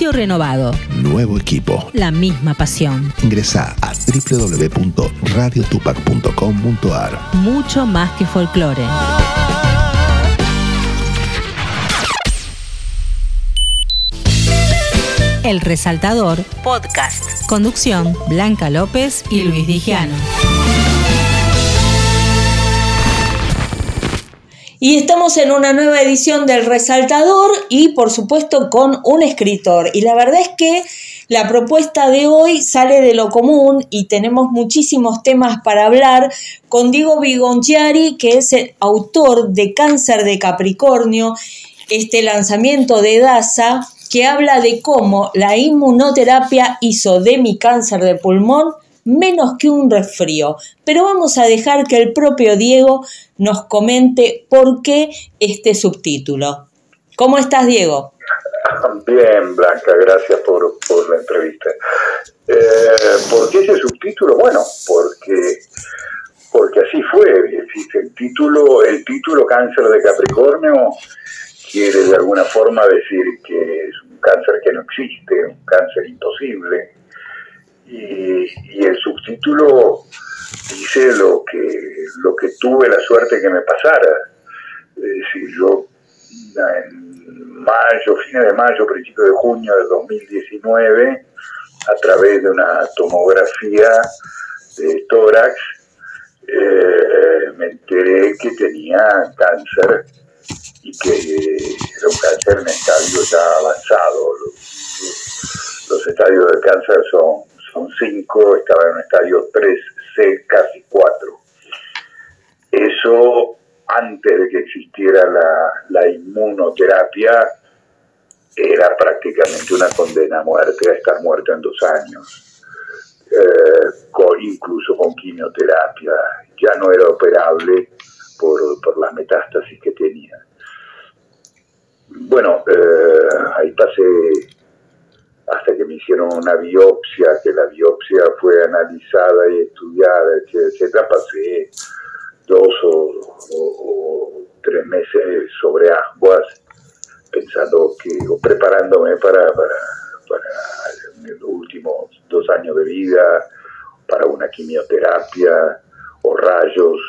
Sitio renovado. Nuevo equipo. La misma pasión. Ingresa a www.radiotupac.com.ar. Mucho más que folclore. El Resaltador Podcast. Conducción Blanca López y Luis Digiano. Y estamos en una nueva edición del Resaltador y por supuesto con un escritor. Y la verdad es que la propuesta de hoy sale de lo común y tenemos muchísimos temas para hablar con Diego Bigonchiari, que es el autor de Cáncer de Capricornio, este lanzamiento de DASA, que habla de cómo la inmunoterapia hizo de mi cáncer de pulmón menos que un resfrío. Pero vamos a dejar que el propio Diego nos comente por qué este subtítulo. ¿Cómo estás, Diego? Bien, Blanca, gracias por, la entrevista. Eh, ¿Por qué ese subtítulo? Bueno, porque porque así fue. El título, el título Cáncer de Capricornio quiere de alguna forma decir que es un cáncer que no existe, un cáncer imposible, y, el subtítulo dice lo que, lo que tuve la suerte que me pasara. Es decir, yo en mayo, fines de mayo, principio de junio del 2019, a través de una tomografía de tórax, eh, me enteré que tenía cáncer y que era un cáncer en estadio ya avanzado. los estadios de cáncer son son cinco, estaba en un estadio 3C, casi 4. Eso antes de que existiera la, inmunoterapia era prácticamente una condena a muerte, a estar muerto en dos años, eh, con, incluso con quimioterapia. Ya no era operable por, por las metástasis que tenía. Bueno, eh, ahí pasé hasta que me hicieron una biopsia, que la biopsia fue analizada y estudiada, etcétera, pasé dos o, tres meses sobre aguas pensando que, o preparándome para, para, los últimos dos años de vida, para una quimioterapia o rayos,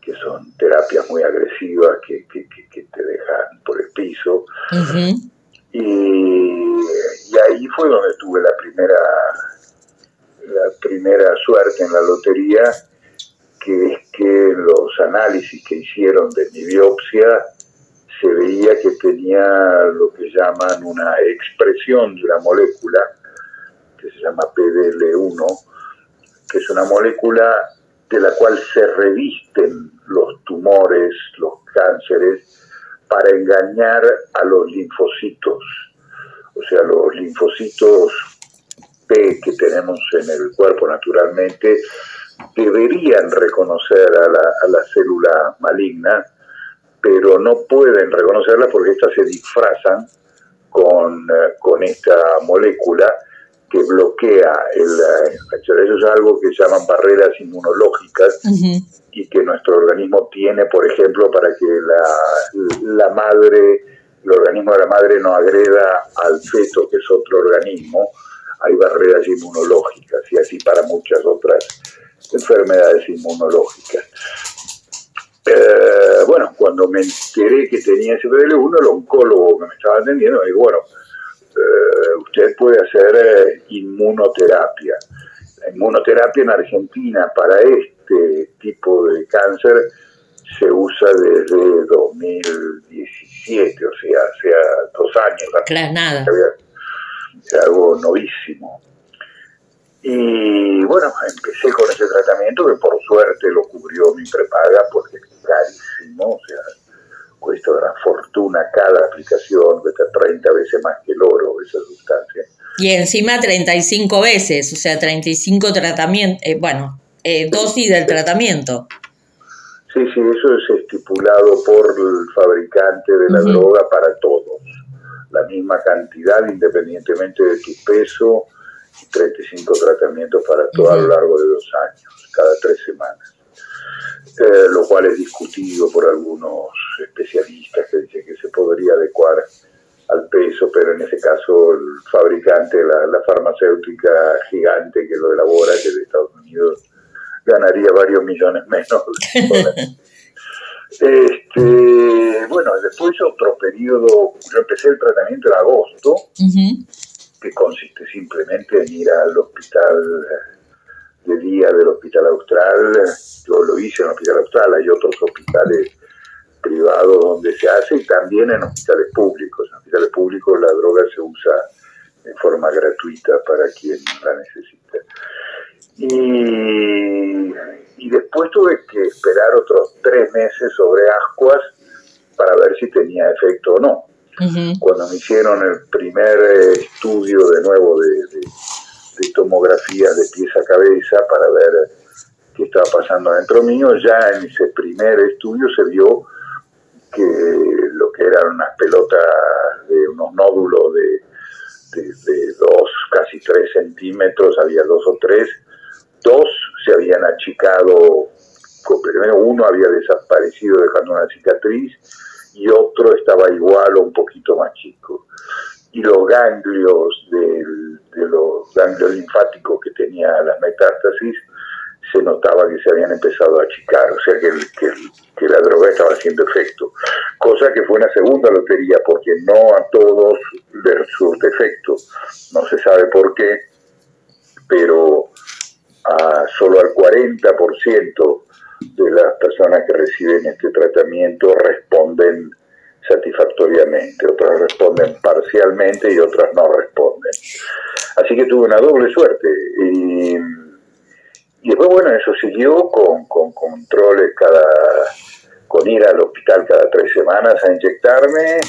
que son terapias muy agresivas que, que, te dejan por el piso. Y y ahí fue donde tuve la primera, la primera suerte en la lotería, que es que los análisis que hicieron de mi biopsia se veía que tenía lo que llaman una expresión de una molécula, que se llama PDL1, que es una molécula de la cual se revisten los tumores, los cánceres, para engañar a los linfocitos o sea, los linfocitos P que tenemos en el cuerpo naturalmente deberían reconocer a la, célula maligna, pero no pueden reconocerla porque éstas se disfrazan con, eh, con esta molécula que bloquea el, Eso es algo que llaman barreras inmunológicas y que nuestro organismo tiene, por ejemplo, para que la, la madre el organismo de la madre no agreda al feto, que es otro organismo, hay barreras inmunológicas y así para muchas otras enfermedades inmunológicas. Eh, bueno, cuando me enteré que tenía ese PDL1, el oncólogo que me estaba atendiendo me dijo, bueno, eh, usted puede hacer eh, inmunoterapia. La inmunoterapia en Argentina para este tipo de cáncer se usa desde 2017, o sea, hace dos años. Claro, nada. Es algo novísimo. Y bueno, empecé con ese tratamiento que por suerte lo cubrió mi prepaga porque es carísimo, o sea, cuesta una fortuna cada aplicación, cuesta 30 veces más que el oro esa sustancia. Y encima 35 veces, o sea, 35 tratamientos, eh, bueno, eh, dosis del tratamiento. Sí, sí, eso es estipulado por el fabricante de la droga para todos. La misma cantidad independientemente de tu peso y 35 tratamientos para todo a lo largo de dos años, cada tres semanas. Eh, lo cual es discutido por algunos especialistas que dicen que se podría adecuar al peso, pero en ese caso el fabricante, la, la farmacéutica gigante que lo elabora, que es de Estados Unidos, ganaría varios millones menos. este, bueno, después otro periodo, yo empecé el tratamiento en agosto, que consiste simplemente en ir al hospital de día del Hospital Austral, yo lo hice en el Hospital Austral, hay otros hospitales privados donde se hace y también en hospitales públicos. En hospitales públicos la droga se usa en forma gratuita para quien la necesita. Y, y después tuve que esperar otros tres meses sobre ascuas para ver si tenía efecto o no. Cuando me hicieron el primer estudio de nuevo de, de, de tomografía de pies a cabeza para ver qué estaba pasando dentro mío, ya en ese primer estudio se vio que lo que eran unas pelotas de unos nódulos de, de, dos, casi tres centímetros, había dos o tres, dos se habían achicado, primero uno había desaparecido dejando una cicatriz y otro estaba igual o un poquito más chico. Y los ganglios de los ganglios linfáticos que tenía las metástasis se notaba que se habían empezado a achicar, o sea que, que, la droga estaba haciendo efecto. Cosa que fue una segunda lotería, porque no a todos les surte efecto. No se sabe por qué, pero a solo al 40% de las personas que reciben este tratamiento responden satisfactoriamente, otras responden parcialmente y otras no responden. Así que tuve una doble suerte. Y, después, bueno, eso siguió con, con controles cada, con ir al hospital cada tres semanas a inyectarme,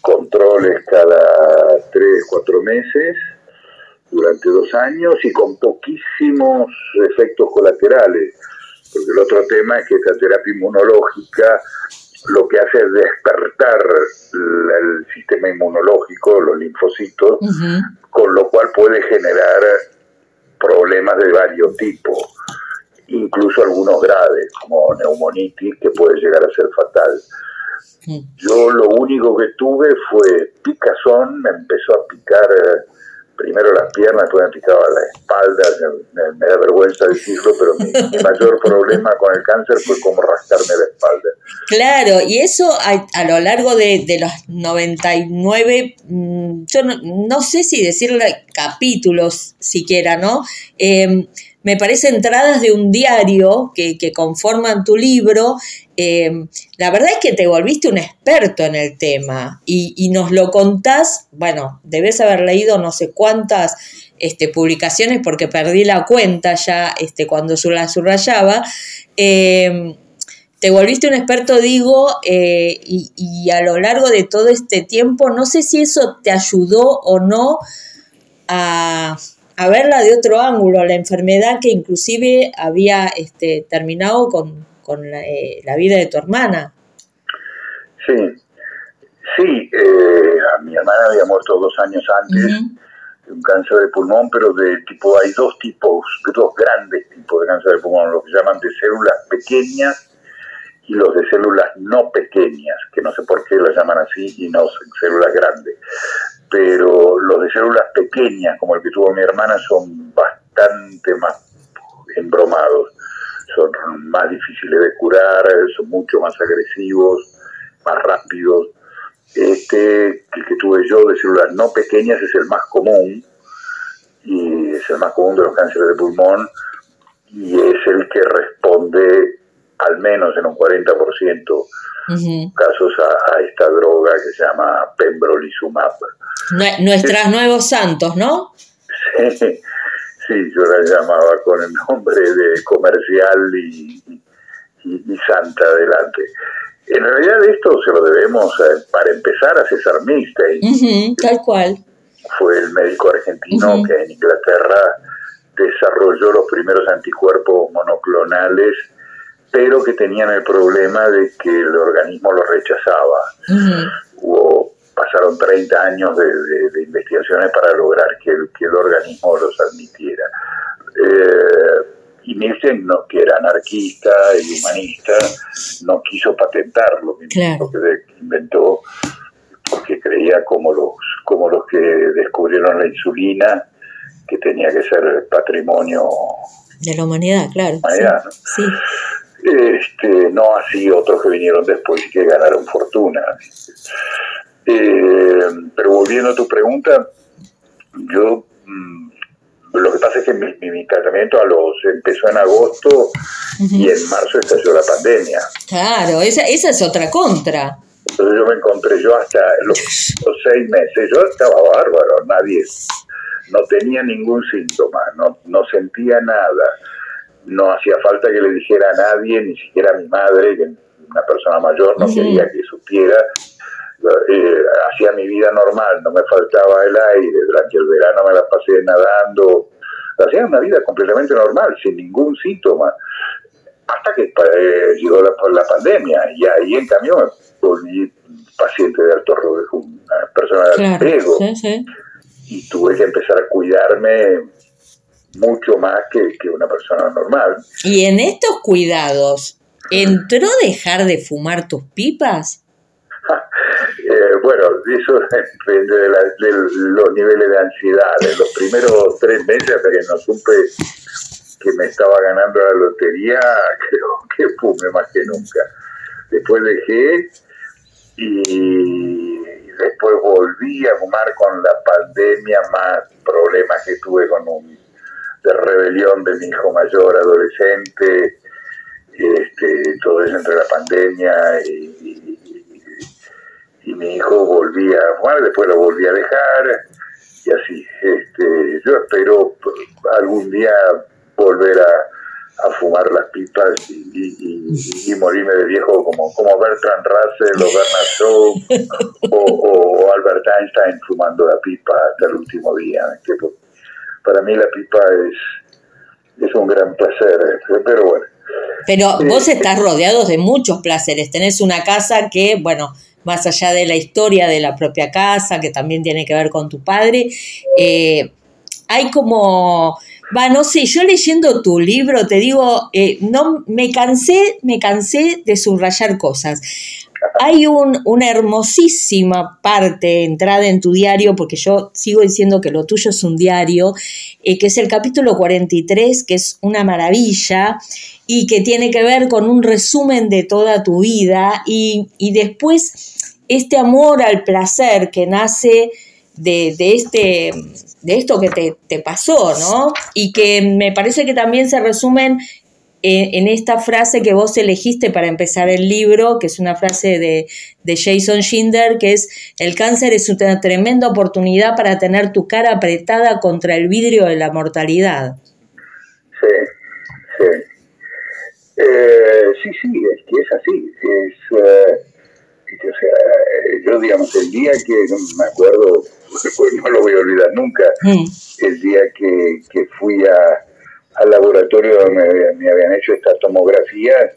controles cada tres, cuatro meses durante dos años y con poquísimos efectos colaterales, porque el otro tema es que esta terapia inmunológica lo que hace es despertar el sistema inmunológico, los linfocitos, con lo cual puede generar problemas de varios tipos, incluso algunos graves, como neumonitis, que puede llegar a ser fatal. Yo lo único que tuve fue picazón, me empezó a picar primero las piernas, después me picaba la espalda, me, da vergüenza decirlo, pero mi, mayor problema con el cáncer fue como rascarme la espalda. Claro, y eso a, lo largo de, los 99, mm, yo no, sé si decirle capítulos siquiera, ¿no? Em, me parece entradas de un diario que, conforman tu libro. Em, la verdad es que te volviste un experto en el tema y, y, nos lo contás, bueno, debes haber leído no sé cuántas este, publicaciones porque perdí la cuenta ya este, cuando la subrayaba. Eh, te volviste un experto, digo, eh, y, a lo largo de todo este tiempo, no sé si eso te ayudó o no a, verla de otro ángulo, la enfermedad que inclusive había este, terminado con, eh, la, vida de tu hermana. Sí, sí, eh, mi hermana había muerto dos años antes. de un cáncer de pulmón, pero de tipo hay dos tipos, dos grandes tipos de cáncer de pulmón, lo que llaman de células pequeñas y los de células no pequeñas, que no sé por qué las llaman así y no células grandes. Pero los de células pequeñas, como el que tuvo mi hermana, son bastante más embromados, son más difíciles de curar, son mucho más agresivos, más rápidos. Este, el que tuve yo de células no pequeñas es el más común, y es el más común de los cánceres de pulmón, y es el que responde al menos en un 40% casos a, esta droga que se llama pembrolizumab. Nuestras nuevos santos, ¿no? Sí, yo la llamaba con el nombre de comercial y, y, santa adelante. En realidad esto se lo debemos, eh, para empezar, a César Milstein. tal cual. Fue el médico argentino que en Inglaterra desarrolló los primeros anticuerpos monoclonales pero que tenían el problema de que el organismo los rechazaba. Hubo, pasaron 30 años de, investigaciones para lograr que el, que el organismo los admitiera. Eh, y Nielsen, no, que era anarquista y humanista, no quiso patentarlo, lo que inventó porque creía como los como los que descubrieron la insulina, que tenía que ser patrimonio de la humanidad, claro. sí. Este, no así otros que vinieron después y que ganaron fortuna. Eh, pero volviendo a tu pregunta, yo mm, lo que pasa es que mi, tratamiento a los empezó en agosto y en marzo estalló la pandemia. Claro, esa, esa es otra contra. Entonces yo me encontré yo hasta los, seis meses, yo estaba bárbaro, nadie, no tenía ningún síntoma, no, no sentía nada, no hacía falta que le dijera a nadie, ni siquiera a mi madre, que una persona mayor no quería que supiera, eh, hacía mi vida normal, no me faltaba el aire, durante el verano me la pasé nadando, hacía una vida completamente normal, sin ningún síntoma, hasta que eh, llegó la, la, pandemia y ahí en cambio me volví paciente de alto riesgo, una persona de alto riesgo, y tuve que empezar a cuidarme mucho más que, que una persona normal. Y en estos cuidados, ¿entró dejar de fumar tus pipas? Bueno, eso depende de, los niveles de ansiedad. En los primeros tres meses, hasta que no supe que me estaba ganando la lotería, creo que fume más que nunca. Después dejé y después volví a fumar con la pandemia, más problemas que tuve con un de rebelión de mi hijo mayor, adolescente, este, todo eso entre la pandemia y mi hijo volvía a fumar, después lo volví a dejar y así. Este, yo espero algún día volver a, a fumar las pipas y, y, morirme de viejo como, como Bertrand Russell o Bernard Shaw o, o, Albert Einstein fumando la pipa hasta el último día. Que para mí la pipa es, es un gran placer, pero bueno. Pero vos estás rodeado de muchos placeres. Tenés una casa que, bueno, más allá de la historia de la propia casa, que también tiene que ver con tu padre, eh, hay como, va, no sé, yo leyendo tu libro te digo, eh, no, me cansé, me cansé de subrayar cosas. Hay un, una hermosísima parte entrada en tu diario, porque yo sigo diciendo que lo tuyo es un diario, eh, que es el capítulo 43, que es una maravilla y que tiene que ver con un resumen de toda tu vida y, y después este amor al placer que nace de, este, de esto que te, pasó, ¿no? Y que me parece que también se resumen en, esta frase que vos elegiste para empezar el libro, que es una frase de, de Jason Schinder, que es, el cáncer es una tremenda oportunidad para tener tu cara apretada contra el vidrio de la mortalidad. Sí, sí. Eh, sí, sí, es que es así. Es, eh, o sea, eh, yo, digamos, el día que, no me acuerdo, pues no lo voy a olvidar nunca, mm. el día que, que fui a, al laboratorio donde me, habían hecho esta tomografía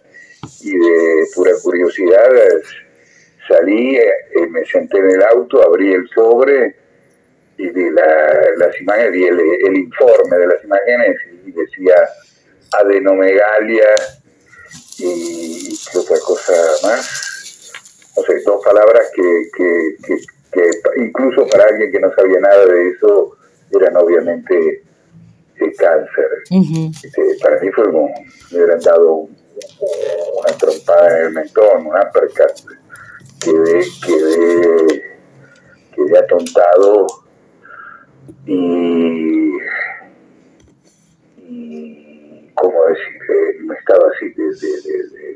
y de pura curiosidad salí, eh, me senté en el auto, abrí el sobre y vi las imágenes, vi el, el, informe de las imágenes y decía adenomegalia y qué otra cosa más no sé, dos palabras que, que, incluso para alguien que no sabía nada de eso eran obviamente eh, cáncer. Este, para mí fue como me hubieran dado una trompada en el mentón, un uppercut. Quedé, quedé, quedé atontado y, y ¿cómo decir? Me estaba así de, de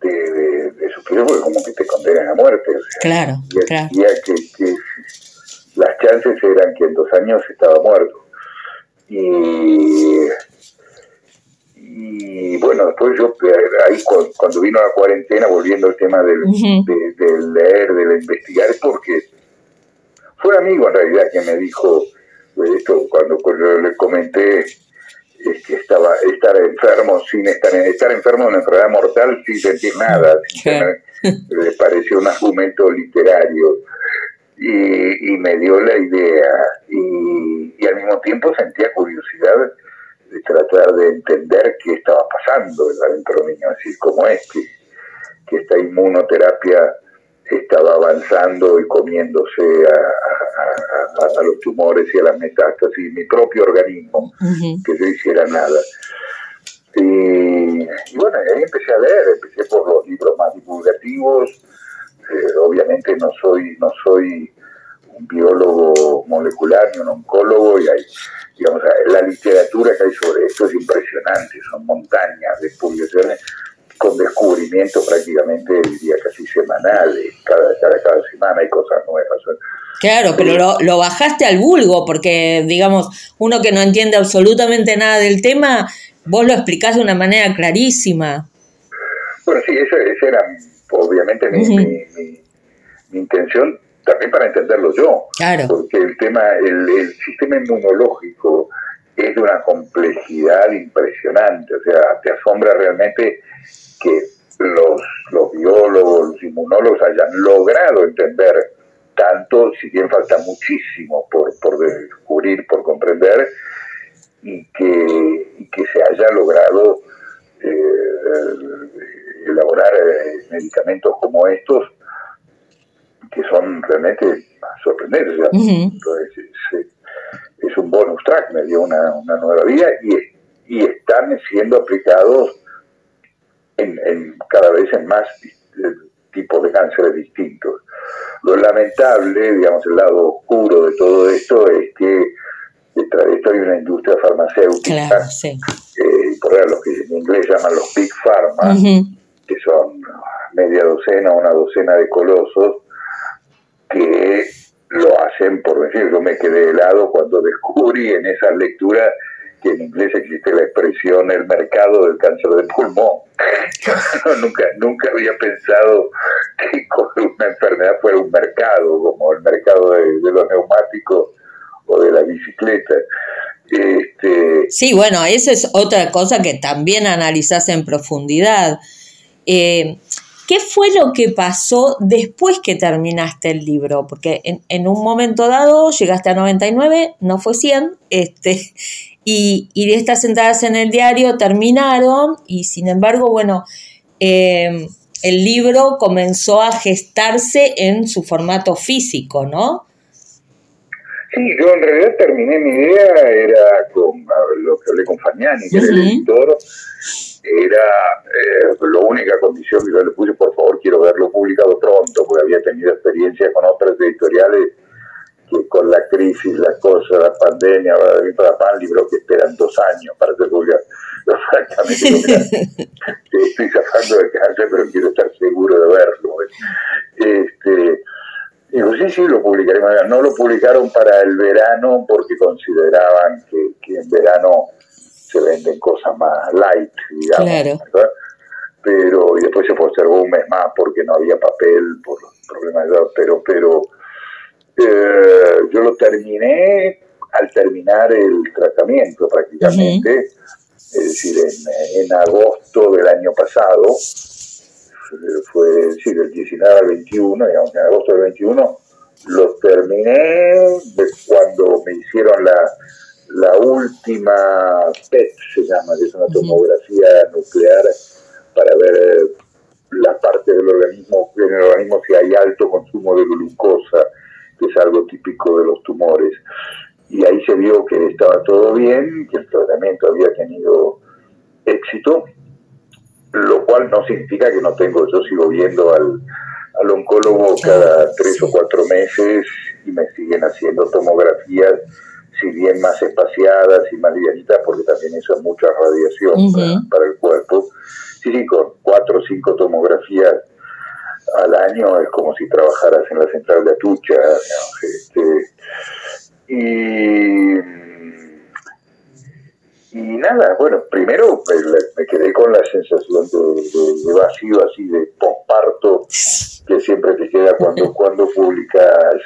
de, de, de porque como que te condenan a muerte. claro, y claro. Que, que, las chances eran que en dos años estaba muerto. Y, y bueno, después yo, ahí cuando, vino la cuarentena, volviendo al tema del, de, leer, de investigar, porque fue amigo en realidad que me dijo esto cuando, cuando le comenté que estaba estar enfermo sin estar estar enfermo de una enfermedad mortal sin sentir nada le pareció un argumento literario. Y, me dio la idea y, al mismo tiempo sentía curiosidad de tratar de entender qué estaba pasando adentro mío así como es que, esta inmunoterapia estaba avanzando y comiéndose a, los tumores y a las metástasis, mi propio organismo, que yo hiciera nada. Y, bueno, ahí empecé a leer, empecé por los libros más divulgativos, eh, obviamente no soy, no soy un biólogo molecular ni un oncólogo y hay, digamos, la literatura que hay sobre esto es impresionante, son montañas de publicaciones con descubrimientos prácticamente, diría, casi semanales, cada, cada, cada semana hay cosas nuevas. Claro, pero lo, lo, bajaste al vulgo, porque, digamos, uno que no entiende absolutamente nada del tema, vos lo explicás de una manera clarísima. Bueno, sí, esa, era obviamente mi, mi, intención también para entenderlo yo. Claro. Porque el tema, el, el sistema inmunológico es de una complejidad impresionante, o sea, te asombra realmente que los, los biólogos, los inmunólogos hayan logrado entender tanto, si bien falta muchísimo por, por descubrir, por comprender, y que, que se haya logrado eh, elaborar eh, medicamentos como estos, que son realmente sorprendentes. es, un bonus track, me dio una, una nueva vida y, y están siendo aplicados en, cada vez en más eh, tipos de cánceres distintos. Lo lamentable, digamos, el lado oscuro de todo esto es que detrás de esto hay una industria farmacéutica, claro, sí. eh, por ejemplo, los que en inglés llaman los big pharma, que son media docena, o una docena de colosos, que lo hacen por decir, yo me quedé helado cuando descubrí en esas lecturas que en inglés existe la expresión el mercado del cáncer de pulmón. nunca, nunca había pensado que una enfermedad fuera un mercado, como el mercado de, los neumáticos o de la bicicleta. Este... Sí, bueno, esa es otra cosa que también analizás en profundidad. Eh, ¿Qué fue lo que pasó después que terminaste el libro? Porque en, en, un momento dado llegaste a 99, no fue 100, este, y, y de estas entradas en el diario terminaron y sin embargo, bueno, eh, el libro comenzó a gestarse en su formato físico, ¿no? Sí, yo en realidad terminé mi idea, era con lo que hablé con Fagnani, que era el editor, era eh, la única condición que yo le puse, por favor, quiero verlo publicado pronto, porque había tenido experiencia con otras editoriales que con la crisis, la cosa, la pandemia, para pan, libros que esperan dos años para ser publicados. Francamente, estoy zafando de cáncer, pero quiero estar seguro de verlo. Este, digo, sí, sí, lo publicaré. No lo publicaron para el verano porque consideraban que, que en verano se venden cosas más light, digamos. Claro. Pero, y después se postergó un mes más porque no había papel por los problemas de edad, pero, pero eh, yo lo terminé al terminar el tratamiento prácticamente, es decir, en, agosto del año pasado, fue decir, del 19 al 21, digamos, en agosto del 21, lo terminé cuando me hicieron la, la última PET, se llama, que es una tomografía nuclear para ver la parte del organismo, en el organismo si hay alto consumo de glucosa que es algo típico de los tumores. Y ahí se vio que estaba todo bien, que el tratamiento había tenido éxito, lo cual no significa que no tengo, yo sigo viendo al, al oncólogo cada tres o cuatro meses y me siguen haciendo tomografías, si bien más espaciadas y más livianitas, porque también eso es mucha radiación para, para, el cuerpo. Sí, sí, con cuatro o cinco tomografías al año es como si trabajaras en la central de Atucha. Este, y, y nada, bueno, primero me, quedé con la sensación de, vacío, así de posparto, que siempre te queda cuando, cuando publicas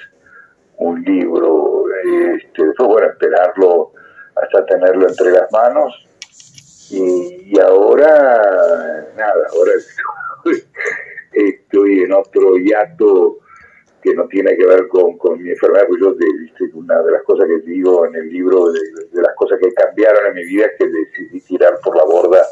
un libro. Este, después, bueno, esperarlo hasta tenerlo entre las manos. Y, y ahora, nada, ahora estoy en otro hiato que no tiene que ver con, mi enfermedad, pues yo una de las cosas que digo en el libro, de, las cosas que cambiaron en mi vida es que decidí tirar por la borda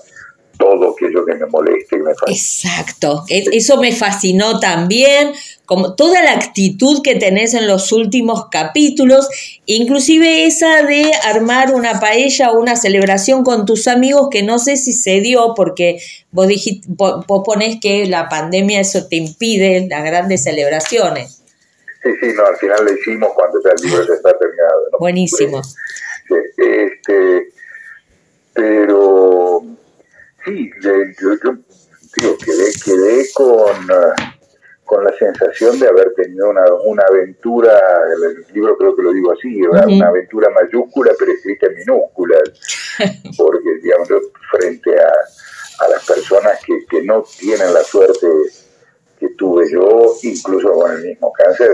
todo aquello que me moleste, me Exacto, eso me fascinó también, como toda la actitud que tenés en los últimos capítulos, inclusive esa de armar una paella o una celebración con tus amigos que no sé si se dio porque vos, dijiste, vos ponés que la pandemia eso te impide las grandes celebraciones. Sí, sí, no, al final lo hicimos cuando ya el libro ya está terminado. Buenísimo. Sí, este, pero sí, yo, yo digo, quedé, quedé con, con la sensación de haber tenido una, una aventura, el libro creo que lo digo así, una aventura mayúscula pero escrita en minúsculas, porque digamos, frente a, a las personas que, que no tienen la suerte que tuve yo, incluso con el mismo cáncer,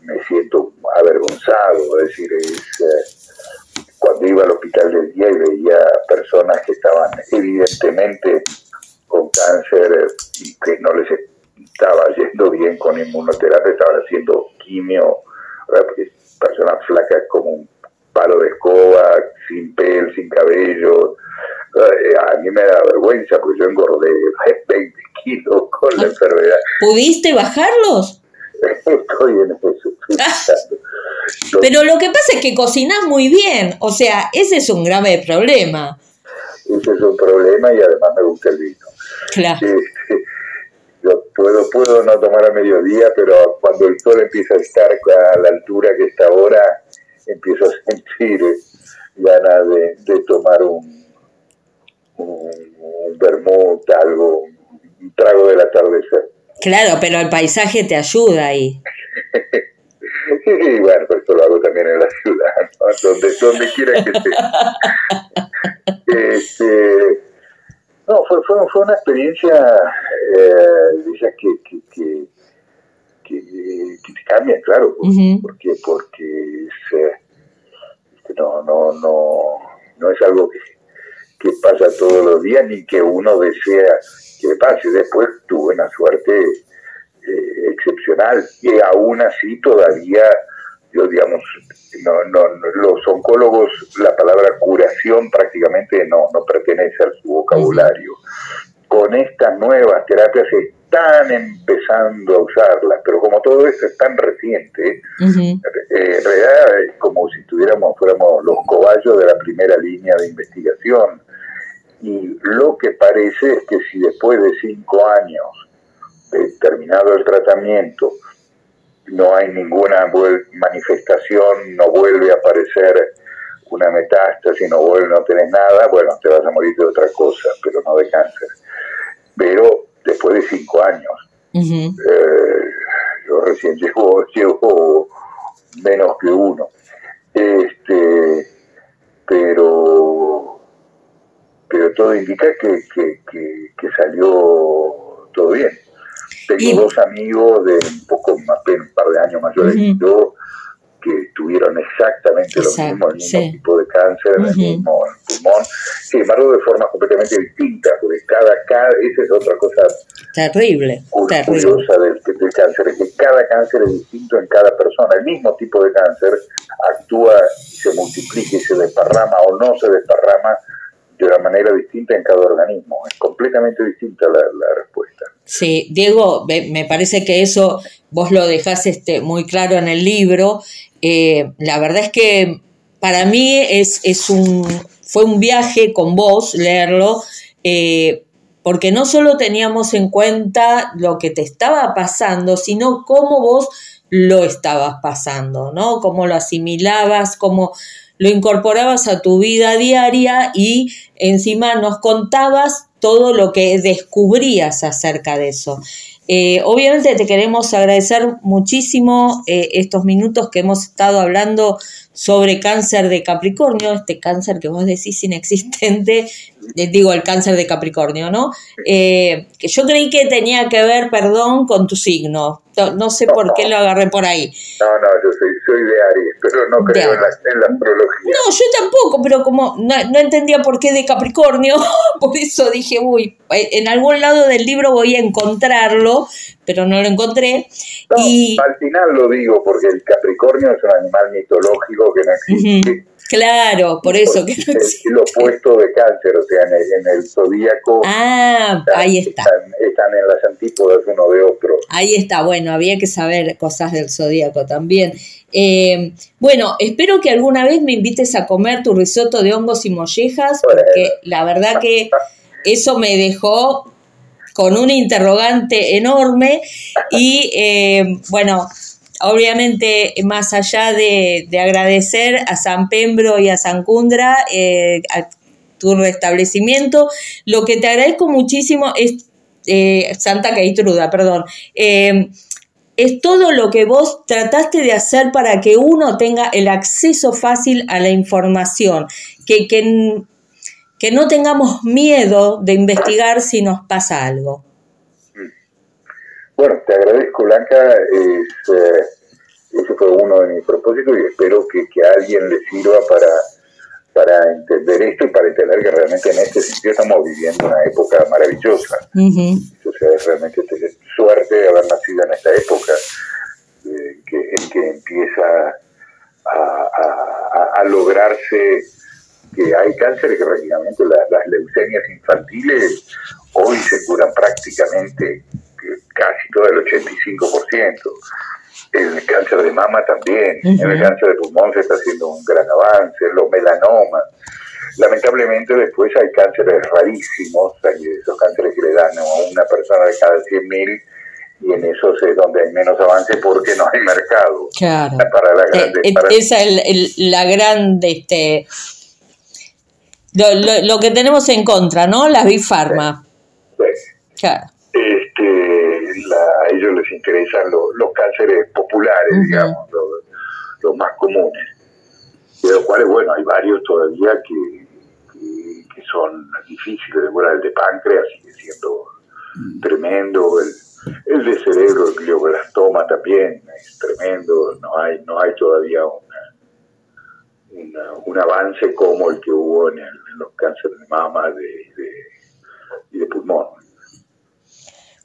me siento avergonzado, es decir, es, eh, cuando iba al hospital del día y veía personas que estaban evidentemente con cáncer y que no les estaba yendo bien con inmunoterapia, estaban haciendo quimio, personas flacas como un palo de escoba, sin pel, sin cabello. Eh, a mí me da vergüenza porque yo engordé 20 kilos con la enfermedad. ¿Pudiste bajarlos? Estoy en eso. Pero lo que pasa es que cocinas muy bien, o sea, ese es un grave problema. Ese es un problema y además me gusta el vino. Claro. yo puedo, puedo no tomar a mediodía, pero cuando el sol empieza a estar a la altura que está ahora, empiezo a sentir ganas de, tomar un, un, un algo, un trago del atardecer. Claro, pero el paisaje te ayuda ahí. Sí, bueno, pues esto lo hago también en la ciudad, donde, donde quiera que esté. este, fue, fue, fue, una experiencia eh, que, que, que, que, te cambia, claro, porque, porque es, eh, no, no, no, no es algo que, que pasa todos los días ni que uno desea que pase. Después tuve una suerte eh, excepcional y aún así todavía, yo digamos, no, no, los oncólogos, la palabra curación prácticamente no, no pertenece a su vocabulario. Con estas nuevas terapias están empezando a usarlas, pero como todo esto es tan reciente, eh, en realidad es como si tuviéramos, fuéramos los cobayos de la primera línea de investigación. Y lo que parece es que si después de cinco años de terminado el tratamiento no hay ninguna manifestación, no vuelve a aparecer una metástasis, no vuelve, no tenés nada, bueno, te vas a morir de otra cosa, pero no de cáncer. Pero después de cinco años, eh, yo recién llevo, llevo menos que uno. Este, pero pero todo indica que, que, salió todo bien. Tengo dos amigos de un poco más, un par de años mayores que yo, que tuvieron exactamente lo mismo, el mismo tipo de cáncer, el mismo pulmón, sin embargo de forma completamente distinta, porque cada, cada, esa es otra cosa terrible, curiosa Del, del, cáncer, es que cada cáncer es distinto en cada persona, el mismo tipo de cáncer actúa y se multiplica y se desparrama o no se desparrama de una manera distinta en cada organismo. Es completamente distinta la, respuesta. Sí, Diego, me parece que eso vos lo dejás este, muy claro en el libro. Eh, la verdad es que para mí es, es un, fue un viaje con vos leerlo, eh, porque no solo teníamos en cuenta lo que te estaba pasando, sino cómo vos lo estabas pasando, ¿no? Cómo lo asimilabas, cómo lo incorporabas a tu vida diaria y encima nos contabas todo lo que descubrías acerca de eso. Eh, obviamente te queremos agradecer muchísimo eh, estos minutos que hemos estado hablando sobre cáncer de Capricornio, este cáncer que vos decís inexistente, les digo el cáncer de Capricornio, ¿no? Eh, que yo creí que tenía que ver, perdón, con tu signo. No, sé por qué lo agarré por ahí. No, no, yo soy, de Aries, pero no creo en la, astrología. No, yo tampoco, pero como no, no, entendía por qué de Capricornio, por eso dije, uy, en algún lado del libro voy a encontrarlo, pero no lo encontré. y... Al final lo digo, porque el Capricornio es un animal mitológico que no existe. Claro, por eso que no existe. El opuesto de cáncer, o sea, en el, zodíaco. Ah, ahí está. Están, en las antípodas uno de otro. Ahí está, bueno, había que saber cosas del zodíaco también. Eh, bueno, espero que alguna vez me invites a comer tu risotto de hongos y mollejas, porque la verdad que eso me dejó con un interrogante enorme y eh, bueno, obviamente más allá de, agradecer a San Pembro y a San Cundra eh, a tu restablecimiento, lo que te agradezco muchísimo es eh, Santa Caitruda, perdón. es todo lo que vos trataste de hacer para que uno tenga el acceso fácil a la información, que, que que no tengamos miedo de investigar si nos pasa algo. Bueno, te agradezco, Blanca. Es, eh, ese fue uno de mis propósitos y espero que, que a alguien le sirva para, para entender esto y para entender que realmente en este sentido estamos viviendo una época maravillosa. O sea, realmente tener suerte de haber nacido en esta época eh, que, en que empieza a, a, a lograrse que hay cánceres que prácticamente las leucemias infantiles hoy se curan prácticamente casi todo el 85%. El cáncer de mama también, en el cáncer de pulmón se está haciendo un gran avance, los melanomas. Lamentablemente después hay cánceres rarísimos, hay esos cánceres que le dan a una persona de cada 100.000 y en eso es donde hay menos avance porque no hay mercado. Claro. Para la eh, Esa es la gran este, lo, que tenemos en contra, ¿no? Las Big Pharma. Claro. Ellos les interesan los cánceres populares, digamos, los, más comunes. De los cuales, bueno, hay varios todavía que, que, son difíciles. De el de páncreas sigue siendo mm. tremendo. El, el de cerebro, el glioblastoma también es tremendo. No hay, no hay todavía un avance como el que hubo en, los cánceres de mama y de pulmón.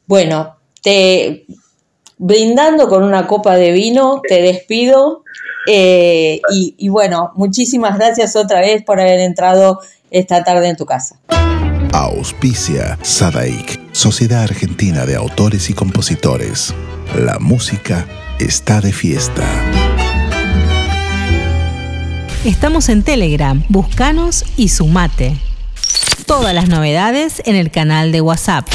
Bueno, te brindando con una copa de vino, te despido. Eh, y, bueno, muchísimas gracias otra vez por haber entrado esta tarde en tu casa. Auspicia Sadaik, Sociedad Argentina de Autores y Compositores. La música está de fiesta. Estamos en Telegram, buscanos y sumate. Todas las novedades en el canal de WhatsApp.